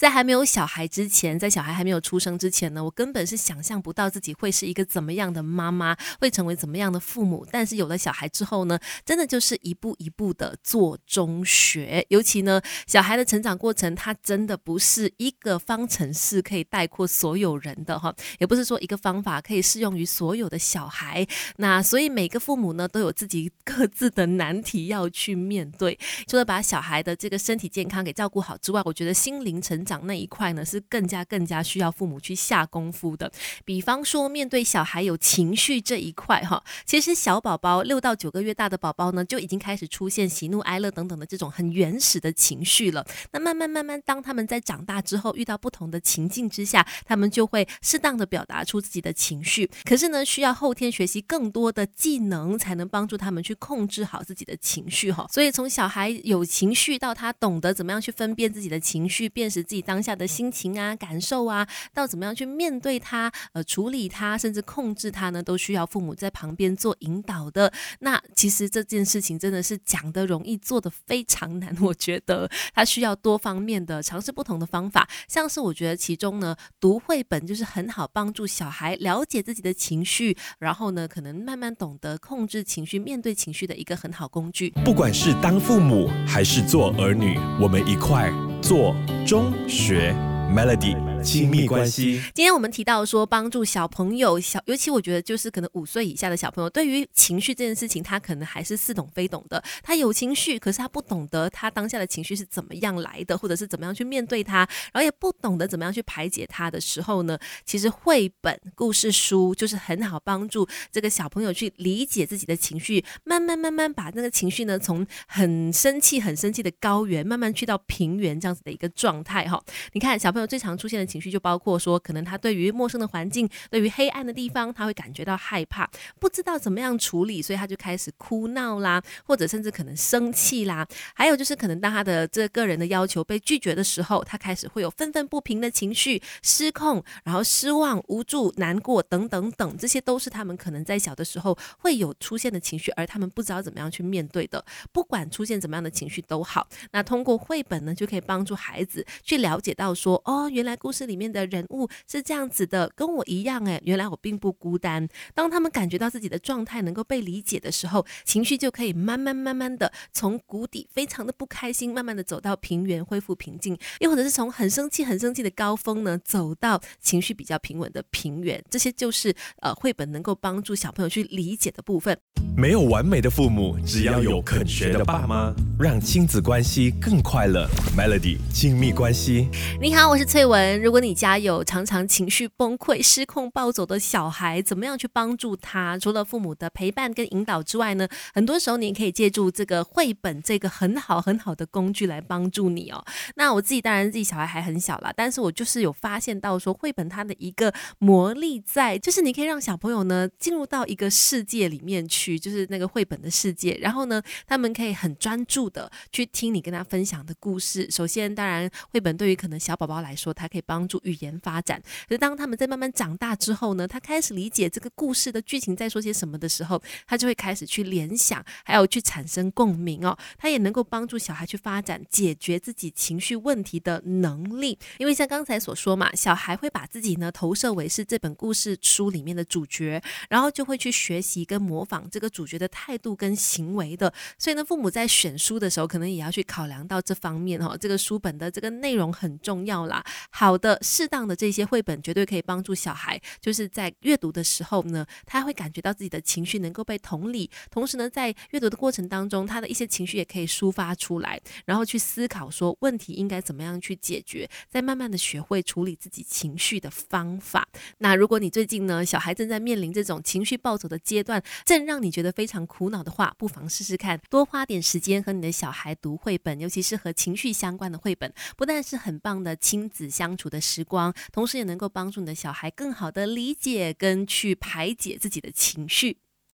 在还没有小孩之前，在小孩还没有出生之前呢，我根本是想象不到自己会是一个怎么样的妈妈，会成为怎么样的父母。但是有了小孩之后呢，真的就是一步一步的做中学。尤其呢，小孩的成长过程，它真的不是一个方程式可以概括所有人的哈，也不是说一个方法可以适用于所有的小孩。那所以每个父母呢，都有自己各自的难题要去面对。除了把小孩的这个身体健康给照顾好之外，我觉得心灵成长那一块呢，是更加更加需要父母去下功夫的。比方说，面对小孩有情绪这一块哈，其实小宝宝六到九个月大的宝宝呢，就已经开始出现喜怒哀乐等等的这种很原始的情绪了。那慢慢慢慢，当他们在长大之后，遇到不同的情境之下，他们就会适当的表达出自己的情绪。可是呢，需要后天学习更多的技能，才能帮助他们去控制好自己的情绪哈。所以从小孩有情绪到他懂得怎么样去分辨自己的情绪，辨识自己当下的心情啊、感受啊，到怎么样去面对他、呃处理他，甚至控制他呢，都需要父母在旁边做引导的。那其实这件事情真的是讲的容易，做的非常难。我觉得他需要多方面的尝试不同的方法，像是我觉得其中呢，读绘本就是很好帮助小孩了解自己的情绪，然后呢，可能慢慢懂得控制情绪、面对情绪的一个很好工具。不管是当父母还是做儿女，我们一块做中学 Melody。亲密关系。今天我们提到说，帮助小朋友小，尤其我觉得就是可能五岁以下的小朋友，对于情绪这件事情，他可能还是似懂非懂的。他有情绪，可是他不懂得他当下的情绪是怎么样来的，或者是怎么样去面对他，然后也不懂得怎么样去排解他的时候呢，其实绘本故事书就是很好帮助这个小朋友去理解自己的情绪，慢慢慢慢把那个情绪呢，从很生气很生气的高原，慢慢去到平原这样子的一个状态哈。你看小朋友最常出现的。情绪就包括说，可能他对于陌生的环境、对于黑暗的地方，他会感觉到害怕，不知道怎么样处理，所以他就开始哭闹啦，或者甚至可能生气啦。还有就是，可能当他的这个人的要求被拒绝的时候，他开始会有愤愤不平的情绪、失控，然后失望、无助、难过等等等，这些都是他们可能在小的时候会有出现的情绪，而他们不知道怎么样去面对的。不管出现怎么样的情绪都好，那通过绘本呢，就可以帮助孩子去了解到说，哦，原来故事。里面的人物是这样子的，跟我一样哎，原来我并不孤单。当他们感觉到自己的状态能够被理解的时候，情绪就可以慢慢慢慢的从谷底非常的不开心，慢慢的走到平原，恢复平静；又或者是从很生气、很生气的高峰呢，走到情绪比较平稳的平原。这些就是呃绘本能够帮助小朋友去理解的部分。没有完美的父母，只要有肯学的爸妈，让亲子关系更快乐。Melody 亲密关系，你好，我是翠文。如果你家有常常情绪崩溃、失控暴走的小孩，怎么样去帮助他？除了父母的陪伴跟引导之外呢？很多时候你也可以借助这个绘本这个很好很好的工具来帮助你哦。那我自己当然自己小孩还很小啦，但是我就是有发现到说，绘本它的一个魔力在，就是你可以让小朋友呢进入到一个世界里面去，就是那个绘本的世界，然后呢，他们可以很专注的去听你跟他分享的故事。首先，当然绘本对于可能小宝宝来说，它可以帮。帮助语言发展，可是当他们在慢慢长大之后呢，他开始理解这个故事的剧情在说些什么的时候，他就会开始去联想，还有去产生共鸣哦。他也能够帮助小孩去发展解决自己情绪问题的能力，因为像刚才所说嘛，小孩会把自己呢投射为是这本故事书里面的主角，然后就会去学习跟模仿这个主角的态度跟行为的。所以呢，父母在选书的时候，可能也要去考量到这方面哦。这个书本的这个内容很重要啦。好的。适当的这些绘本绝对可以帮助小孩，就是在阅读的时候呢，他会感觉到自己的情绪能够被同理，同时呢，在阅读的过程当中，他的一些情绪也可以抒发出来，然后去思考说问题应该怎么样去解决，再慢慢的学会处理自己情绪的方法。那如果你最近呢，小孩正在面临这种情绪暴走的阶段，正让你觉得非常苦恼的话，不妨试试看，多花点时间和你的小孩读绘本，尤其是和情绪相关的绘本，不但是很棒的亲子相处的时光，同时也能够帮助你的小孩更好的理解跟去排解自己的情绪。